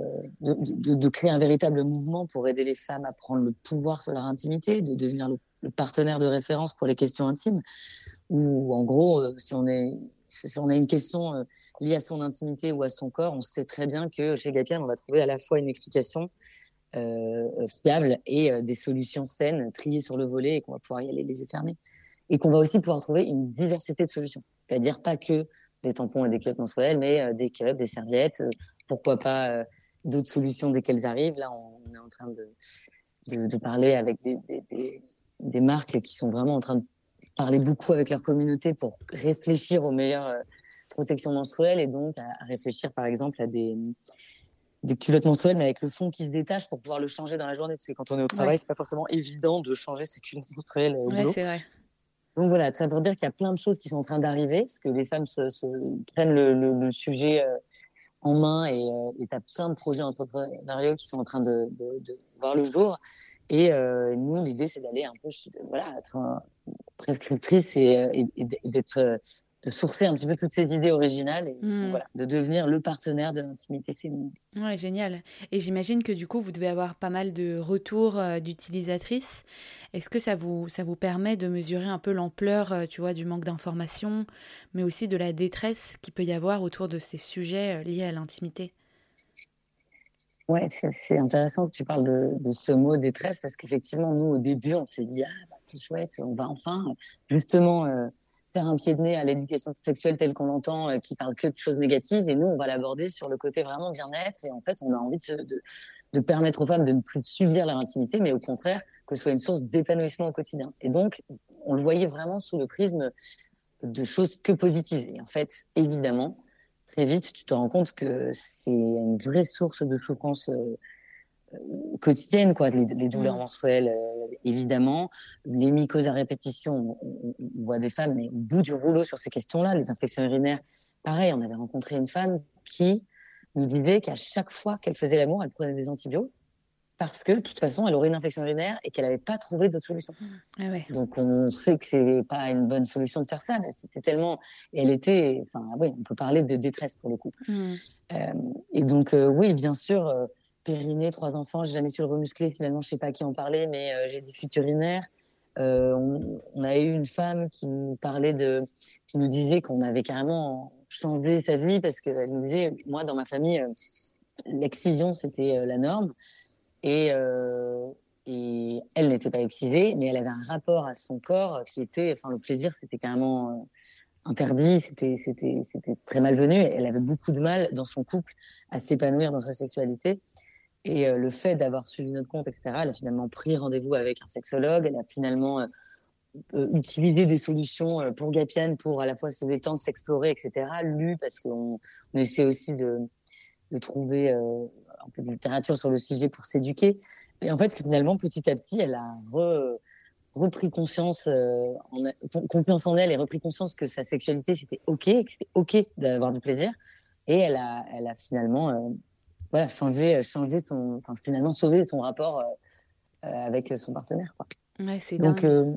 de, de, de, créer un véritable mouvement pour aider les femmes à prendre le pouvoir sur leur intimité, de devenir le, partenaire de référence pour les questions intimes. Ou en gros, euh, si on a une question euh, liée à son intimité ou à son corps, on sait très bien que chez Gapian, on va trouver à la fois une explication euh, fiable et des solutions saines triées sur le volet et qu'on va pouvoir y aller les yeux fermés. Et qu'on va aussi pouvoir trouver une diversité de solutions. C'est-à-dire pas que des tampons et des cups menstruels, mais des cups, des serviettes, pourquoi pas d'autres solutions dès qu'elles arrivent. Là, on, est en train de, de, parler avec des, marques qui sont vraiment en train de parler beaucoup avec leur communauté pour réfléchir aux meilleures protections menstruelles et donc à, réfléchir par exemple à des des culottes menstruelles mais avec le fond qui se détache pour pouvoir le changer dans la journée. Parce que quand on est au travail c'est pas forcément évident de changer ses culottes menstruelles au ouais, c'est vrai. Donc voilà, ça veut dire qu'il y a plein de choses qui sont en train d'arriver, parce que les femmes se, prennent le, le, sujet euh, en main et euh, tu as plein de projets entrepreneuriaux qui sont en train de, de, de voir le jour. Et euh, nous, l'idée, c'est d'aller un peu, voilà, être prescriptrice et, et, d'être de sourcer un petit peu toutes ces idées originales et Mmh. voilà, de devenir le partenaire de l'intimité féminine. Ouais, génial. Et j'imagine que du coup, vous devez avoir pas mal de retours euh, d'utilisatrices. Est-ce que ça vous, ça vous permet de mesurer un peu l'ampleur, euh, tu vois, du manque d'informations, mais aussi de la détresse qu'il peut y avoir autour de ces sujets euh, liés à l'intimité? Ouais, c'est c'est intéressant que tu parles de, de ce mot détresse parce qu'effectivement, nous, au début, on s'est dit, ah, bah, c'est chouette, on va enfin justement euh, faire un pied de nez à l'éducation sexuelle telle qu'on l'entend, euh, qui parle que de choses négatives, et nous, on va l'aborder sur le côté vraiment bien-être, et en fait, on a envie de, permettre aux femmes de ne plus subir leur intimité, mais au contraire, que ce soit une source d'épanouissement au quotidien. Et donc, on le voyait vraiment sous le prisme de choses que positives. Et en fait, évidemment, très vite, tu te rends compte que c'est une vraie source de souffrance euh, quotidienne, quoi. Les, les douleurs menstruelles, euh, évidemment, les mycoses à répétition. On, on- on voit des femmes, mais au bout du rouleau sur ces questions-là, les infections urinaires. Pareil, on avait rencontré une femme qui nous disait qu'à chaque fois qu'elle faisait l'amour, elle prenait des antibiotiques parce que de toute façon, elle aurait une infection urinaire et qu'elle n'avait pas trouvé d'autre solution. Ah ouais. Donc on sait que c'est pas une bonne solution de faire ça, mais c'était tellement, et elle était, enfin oui, on peut parler de détresse pour le coup. Mm. Euh, et donc euh, oui, bien sûr, périnée, trois enfants, j'ai jamais su le remuscler. Finalement, je sais pas qui en parler, mais euh, j'ai des fuites urinaires. Euh, on, on a eu une femme qui nous parlait de, qui nous disait qu'on avait carrément changé sa vie parce qu'elle nous disait, moi dans ma famille, euh, l'excision c'était la norme et et elle n'était pas excisée, mais elle avait un rapport à son corps qui était, enfin, le plaisir, c'était carrément interdit, c'était, c'était, c'était très malvenu. Elle avait beaucoup de mal dans son couple à s'épanouir dans sa sexualité. Et euh, le fait d'avoir suivi notre compte, etc., elle a finalement pris rendez-vous avec un sexologue. Elle a finalement euh, euh, utilisé des solutions pour Gapian pour à la fois se détendre, s'explorer, etc. Lu parce qu'on on essaie aussi de, trouver un peu de littérature sur le sujet pour s'éduquer. Et en fait, finalement, petit à petit, elle a re- repris conscience, en, confiance en elle et repris conscience que sa sexualité, c'était OK, que c'était OK d'avoir du plaisir. Et elle a, finalement voilà, changé, changé son, enfin, finalement sauvé son rapport euh, euh, avec son partenaire. Quoi. Ouais, c'est Donc, dingue. euh,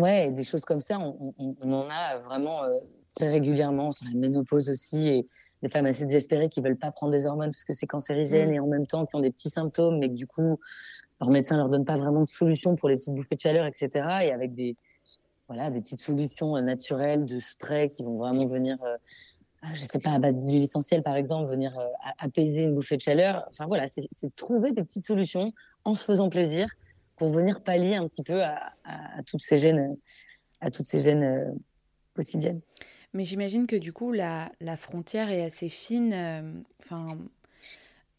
ouais, des choses comme ça, on, on, on en a vraiment euh, très régulièrement sur la ménopause aussi et des femmes assez désespérées qui veulent pas prendre des hormones parce que c'est cancérigène Mm. et en même temps qui ont des petits symptômes mais que du coup leur médecin leur donne pas vraiment de solution pour les petites bouffées de chaleur, etc. Et avec des voilà des petites solutions euh, naturelles de spray qui vont vraiment venir, euh, je sais pas, à base d'huile essentielle par exemple, venir euh, apaiser une bouffée de chaleur. Enfin voilà, c'est trouver des petites solutions en se faisant plaisir pour venir pallier un petit peu à, à, à toutes ces gènes, à toutes ces gènes euh, quotidiennes. Mais j'imagine que du coup, la, la frontière est assez fine. euh, Enfin,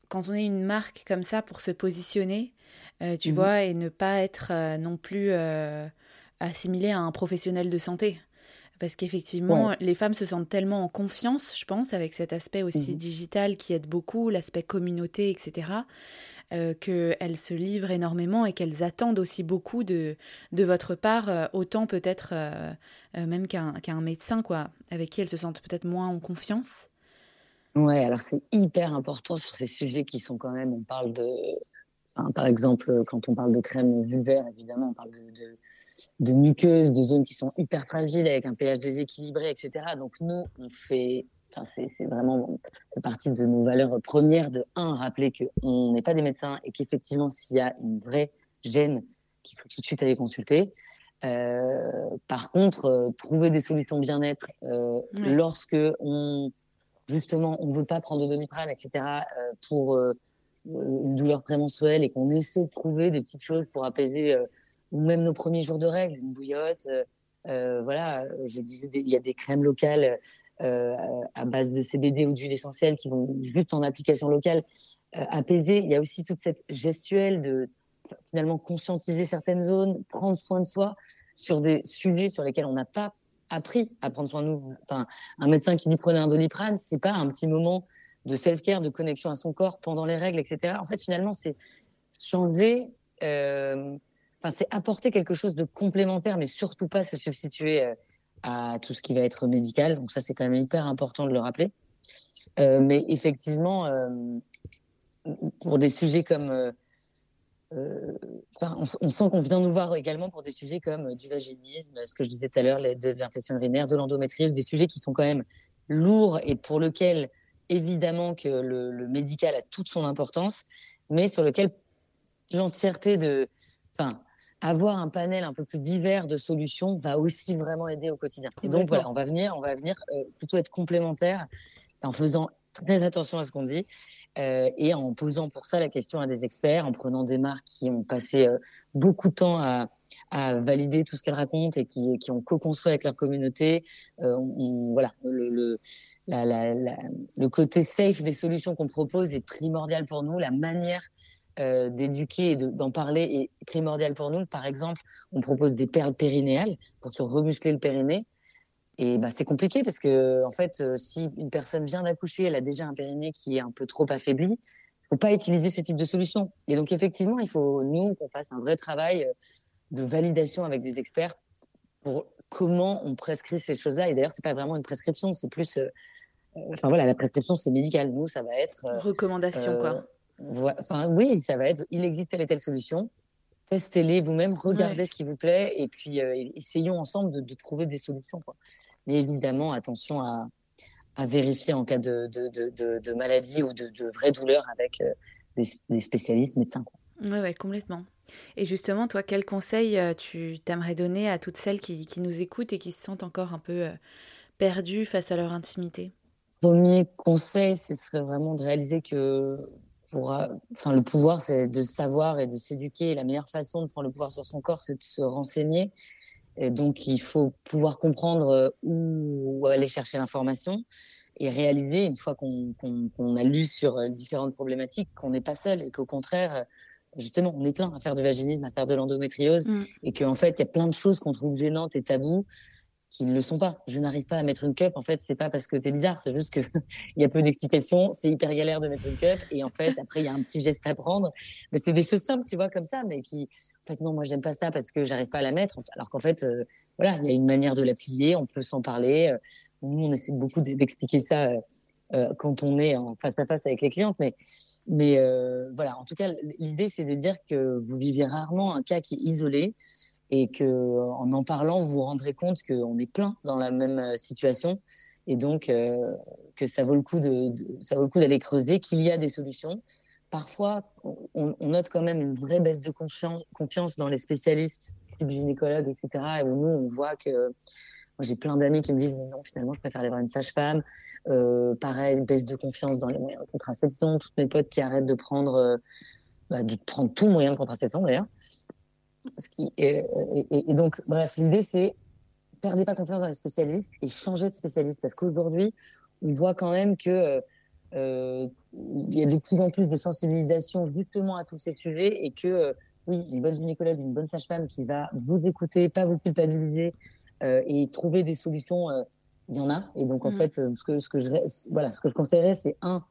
quand on est une marque comme ça pour se positionner, tu Mhm. vois, et ne pas être non plus assimilé à un professionnel de santé. Parce qu'effectivement, Ouais. les femmes se sentent tellement en confiance, je pense, avec cet aspect aussi Mhm. digital qui aide beaucoup, l'aspect communauté, etc., euh, qu'elles se livrent énormément et qu'elles attendent aussi beaucoup de, de votre part, euh, autant peut-être euh, euh, même qu'un qu'un médecin, quoi, avec qui elles se sentent peut-être moins en confiance. Ouais, alors c'est hyper important sur ces sujets qui sont quand même, on parle de, enfin, par exemple, quand on parle de crème vulvaire, évidemment, on parle de, de, de muqueuses, de zones qui sont hyper fragiles avec un pH déséquilibré, etc. Donc nous, on fait, enfin, c'est c'est vraiment partie de nos valeurs premières de, un, rappeler qu'on n'est pas des médecins et qu'effectivement, s'il y a une vraie gêne, qu'il faut tout de suite aller consulter. Euh, par contre, euh, trouver des solutions bien-être euh, Ouais. lorsque on justement, on ne veut pas prendre de doliprane, etc., pour une douleur prémenstruelle et qu'on essaie de trouver des petites choses pour apaiser, ou même nos premiers jours de règles, une bouillotte, euh, euh, voilà, je disais, il y a des crèmes locales euh, à base de CBD ou d'huile essentielle qui vont juste en application locale apaiser. Il y a aussi toute cette gestuelle de finalement conscientiser certaines zones, prendre soin de soi sur des sujets sur lesquels on n'a pas appris à prendre soin de nous. Enfin, un médecin qui dit prenez un doliprane, c'est pas un petit moment de self-care, de connexion à son corps pendant les règles, etc. En fait, finalement, c'est changer, enfin, c'est apporter quelque chose de complémentaire, mais surtout pas se substituer euh, à tout ce qui va être médical. Donc ça, c'est quand même hyper important de le rappeler. Euh, mais effectivement, euh, pour des sujets comme euh, on, sent qu'on vient nous voir également pour des sujets comme du vaginisme, ce que je disais tout à l'heure, de l'infection urinaire, de l'endométriose, des sujets qui sont quand même lourds et pour lesquels évidemment que le, médical a toute son importance, mais sur lequel l'entièreté de, enfin, avoir un panel un peu plus divers de solutions va aussi vraiment aider au quotidien. Et donc voilà, on va venir, on va venir euh, plutôt être complémentaire en faisant très attention à ce qu'on dit euh, et en posant pour ça la question à des experts, en prenant des marques qui ont passé euh, beaucoup de temps à, à valider tout ce qu'elles racontent et qui, qui ont co-construit avec leur communauté. Euh, on, voilà, le, le, la, la, la, le côté safe des solutions qu'on propose est primordial pour nous. La manière euh, d'éduquer et d'en parler est primordiale pour nous. Par exemple, on propose des perles périnéales pour se remuscler le périnée. Et bah, c'est compliqué parce que, en fait, euh, si une personne vient d'accoucher, elle a déjà un périnée qui est un peu trop affaibli, il faut pas utiliser ce type de solution. Et donc, effectivement, il faut, nous, qu'on fasse un vrai travail euh, de validation avec des experts pour comment on prescrit ces choses-là. Et d'ailleurs, c'est pas vraiment une prescription, c'est plus, euh, enfin voilà, la prescription c'est médical. Nous, ça va être euh, recommandation quoi. Enfin oui, ça va être. Il existe telle et telle solution. Testez-les vous-même, regardez ce qui vous plaît, et puis essayons ensemble de, trouver des solutions. Quoi. Mais évidemment, attention à, à vérifier en cas de, de, de maladie ou de, vraies douleurs avec des, des, spécialistes médecins. Oui, ouais, complètement. Et justement, toi, quel conseil euh, tu t'aimerais donner à toutes celles qui, qui, nous écoutent et qui se sentent encore un peu euh, perdues face à leur intimité? Premier conseil, ce serait vraiment de réaliser que pour, euh, enfin, le pouvoir, c'est de savoir et de s'éduquer. La meilleure façon de prendre le pouvoir sur son corps, c'est de se renseigner. Et donc, il faut pouvoir comprendre où aller chercher l'information et réaliser, une fois qu'on a lu sur différentes problématiques, qu'on n'est pas seul et qu'au contraire, justement, on est plein à faire du vaginisme, à faire de l'endométriose, mm. et qu'en fait, il y a plein de choses qu'on trouve gênantes et tabous qui ne le sont pas. Je n'arrive pas à mettre une cup. En fait, c'est pas parce que t'es bizarre, c'est juste que il y a peu d'explications. C'est hyper galère de mettre une cup. Et en fait, après, il y a un petit geste à prendre. Mais c'est des choses simples, tu vois, comme ça, mais qui, en fait, non, moi, j'aime pas ça parce que j'arrive pas à la mettre. Alors qu'en fait, euh, voilà, il y a une manière de la plier. On peut s'en parler. Euh, nous, on essaie beaucoup d'expliquer ça euh, quand on est en face à face avec les clientes. Mais, mais voilà, en tout cas, l'idée, c'est de dire que vous vivez rarement un cas qui est isolé et que en en parlant, vous vous rendrez compte qu'on est plein dans la même euh, situation et donc que ça vaut le coup de, ça vaut le coup d'aller creuser, qu'il y a des solutions. Parfois, on, on, note quand même une vraie baisse de confiance, confiance dans les spécialistes, les gynécologues, etc. Et où nous, on voit que j'ai plein d'amis qui me disent, mais non, finalement, je préfère aller voir une sage-femme. Euh, pareil, baisse de confiance dans les moyens de contraception. Toutes mes potes qui arrêtent de prendre, euh, bah, de prendre tout moyen de contraception, d'ailleurs. Et, et, donc, bref, l'idée, c'est perdez pas confiance dans les spécialistes et changez de spécialiste. Parce qu'aujourd'hui, on voit quand même que euh, il y a de plus en plus de sensibilisation justement à tous ces sujets et que oui, une bonne gynécologue, une bonne sage-femme qui va vous écouter, pas vous culpabiliser, euh, et trouver des solutions, euh, il y en a. Et donc, en mm. fait, euh, ce que, ce que je, voilà, ce que je conseillerais, c'est un,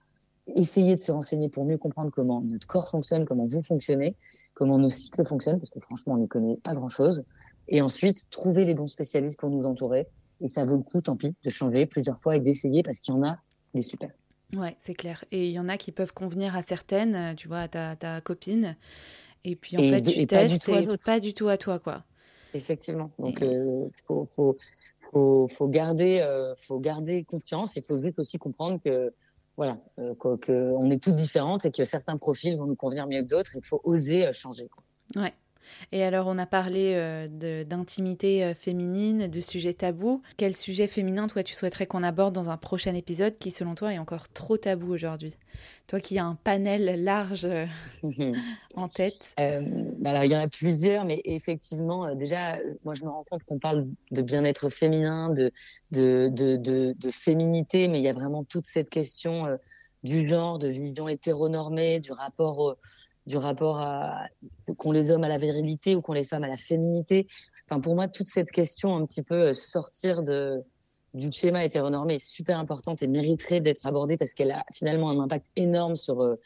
essayer de se renseigner pour mieux comprendre comment notre corps fonctionne, comment vous fonctionnez, comment nos cycles fonctionnent, parce que franchement, on ne connaît pas grand-chose. Et ensuite, trouver les bons spécialistes pour nous entourer. Et ça vaut le coup, tant pis, de changer plusieurs fois et d'essayer parce qu'il y en a des super. Ouais, c'est clair. Et il y en a qui peuvent convenir à certaines, tu vois, à ta, ta copine. Et puis en fait, tu testes pas et pas du tout à toi, quoi. Effectivement. Donc, il euh, faut, faut, faut, faut, garder, euh, faut garder confiance. Il faut vite aussi comprendre que, voilà, euh, qu'on est toutes différentes et que certains profils vont nous convenir mieux que d'autres. Il faut oser changer. Quoi. Ouais. Et alors, on a parlé euh, d'intimité euh, féminine, de sujets tabous. Quel sujet féminin, toi, tu souhaiterais qu'on aborde dans un prochain épisode qui, selon toi, est encore trop tabou aujourd'hui? Toi qui as un panel large euh, en tête. Bah alors, il y en a plusieurs, mais effectivement, déjà, moi, je me rends compte qu'on parle de bien-être féminin, de, de, de, de, féminité, mais il y a vraiment toute cette question du genre, de vision hétéronormée, du rapport du rapport à qu'ont les hommes à la virilité ou qu'ont les femmes à la féminité. Enfin, pour moi, toute cette question un petit peu euh, sortir de du schéma hétéronormé est super importante et mériterait d'être abordée parce qu'elle a finalement un impact énorme sur euh,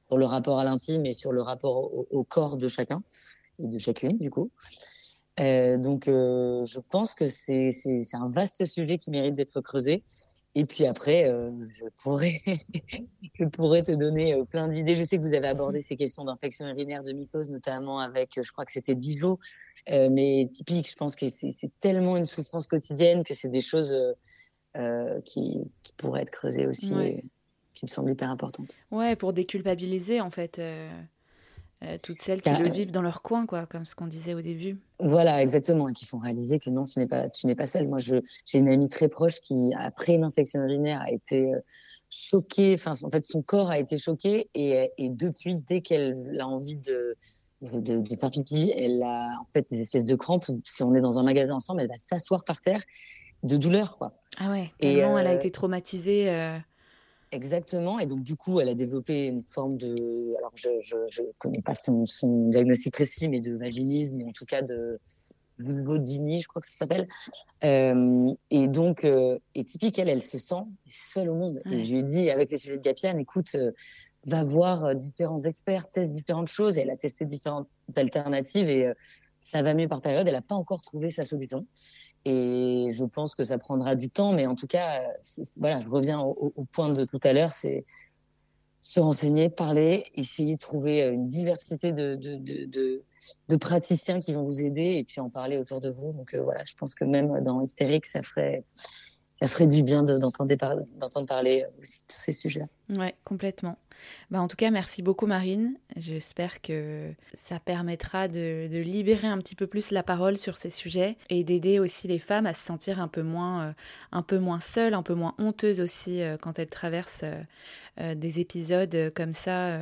sur le rapport à l'intime et sur le rapport au, corps de chacun et de chacune du coup. Euh, donc, je pense que c'est un vaste sujet qui mérite d'être creusé. Et puis après, euh, je, pourrais, je pourrais te donner euh, plein d'idées. Je sais que vous avez abordé ces questions d'infection urinaire, de mycose, notamment avec, euh, je crois que c'était Dijon. mais typique, je pense que c'est tellement une souffrance quotidienne que c'est des choses qui, qui, pourraient être creusées aussi, et qui me semblent hyper importantes. Ouais, pour déculpabiliser en fait. Euh, toutes celles qui le vivent dans leur coin, quoi, comme ce qu'on disait au début. Voilà, exactement, et qui font réaliser que non, tu n'es pas, tu n'es pas seule. Moi, j'ai une amie très proche qui, après une infection urinaire, a été euh, choquée. Enfin, en fait, son corps a été choqué, et, et depuis, dès qu'elle a envie de, de, de, faire pipi, elle a en fait des espèces de crampes. Si on est dans un magasin ensemble, elle va s'asseoir par terre de douleur, quoi. Ah ouais, tellement elle a euh, été traumatisée. Exactement. Et donc, du coup, elle a développé une forme de. Alors, je ne connais pas son, son, diagnostic précis, mais de vaginisme, en tout cas de vulvodynie, je crois que ça s'appelle. Euh, et donc, euh, et typique, elle, elle se sent seule au monde. Et je lui ai dit, avec les sujets de Gapian, écoute, euh, va voir différents experts, teste différentes choses. Et elle a testé différentes alternatives et ça va mieux par période. Elle n'a pas encore trouvé sa solution. Et je pense que ça prendra du temps, mais en tout cas, voilà, je reviens au, point de tout à l'heure, c'est se renseigner, parler, essayer de trouver une diversité de, de, de, de, praticiens qui vont vous aider et puis en parler autour de vous. Donc euh, voilà, je pense que même dans Hystérique, ça ferait, ça ferait du bien d'entendre parler, parler aussi de tous ces sujets. Ouais, complètement. Bah, en tout cas, merci beaucoup Marine. J'espère que ça permettra de, libérer un petit peu plus la parole sur ces sujets et d'aider aussi les femmes à se sentir un peu moins, euh, un peu moins seules, un peu moins honteuses aussi euh, quand elles traversent euh, des épisodes comme ça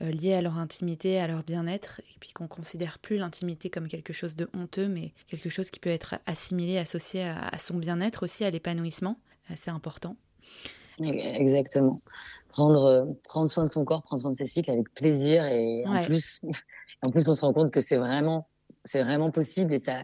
liés à leur intimité, à leur bien-être, et puis qu'on considère plus l'intimité comme quelque chose de honteux, mais quelque chose qui peut être assimilé, associé à son bien-être aussi, à l'épanouissement. C'est important. Exactement. Prendre, euh, prendre soin de son corps, prendre soin de ses cycles avec plaisir et en plus, en plus, on se rend compte que c'est vraiment, c'est vraiment possible et ça,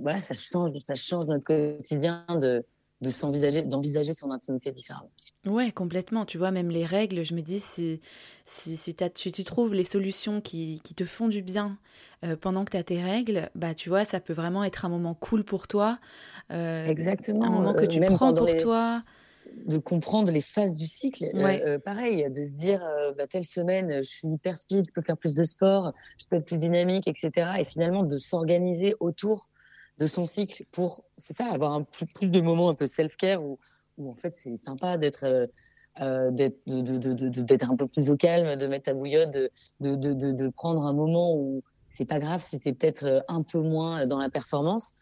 voilà, ça change, ça change notre quotidien de, de s'envisager, d'envisager son intimité différemment. Ouais, complètement. Tu vois, même les règles, je me dis, si, si, si tu, tu, trouves les solutions qui, qui te font du bien euh, pendant que tu as tes règles, bah, tu vois, ça peut vraiment être un moment cool pour toi. Euh, Exactement. Un moment que tu prends pour toi de comprendre les phases du cycle. Euh, euh, pareil, de se dire, euh, bah, telle semaine, je suis hyper speed, je peux faire plus de sport, je peux être plus dynamique, etc. Et finalement, de s'organiser autour de son cycle pour, c'est ça, avoir un plus, plus de moments un peu self-care où, en fait c'est sympa d'être d'être d'être un peu plus au calme, de mettre ta bouillotte, de, prendre un moment où c'est pas grave si t'es peut-être un peu moins dans la performance,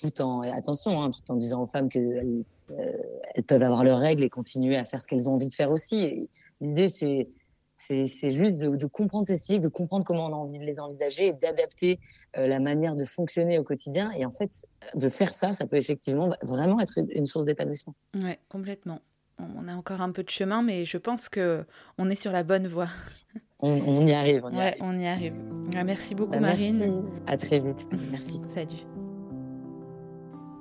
tout en attention, hein, tout en disant aux femmes que euh, peuvent avoir leurs règles et continuer à faire ce qu'elles ont envie de faire aussi. L'idée, c'est c'est juste de, comprendre ces cycles, de comprendre comment on a envie de les envisager et d'adapter euh, la manière de fonctionner au quotidien. Et en fait, de faire ça, ça peut effectivement vraiment être une, source d'épanouissement. Oui, complètement. On a encore un peu de chemin, mais je pense que on est sur la bonne voie. On, y arrive. On y arrive. On y arrive. Merci beaucoup, bah, Marine. Merci. À très vite. Merci. Salut.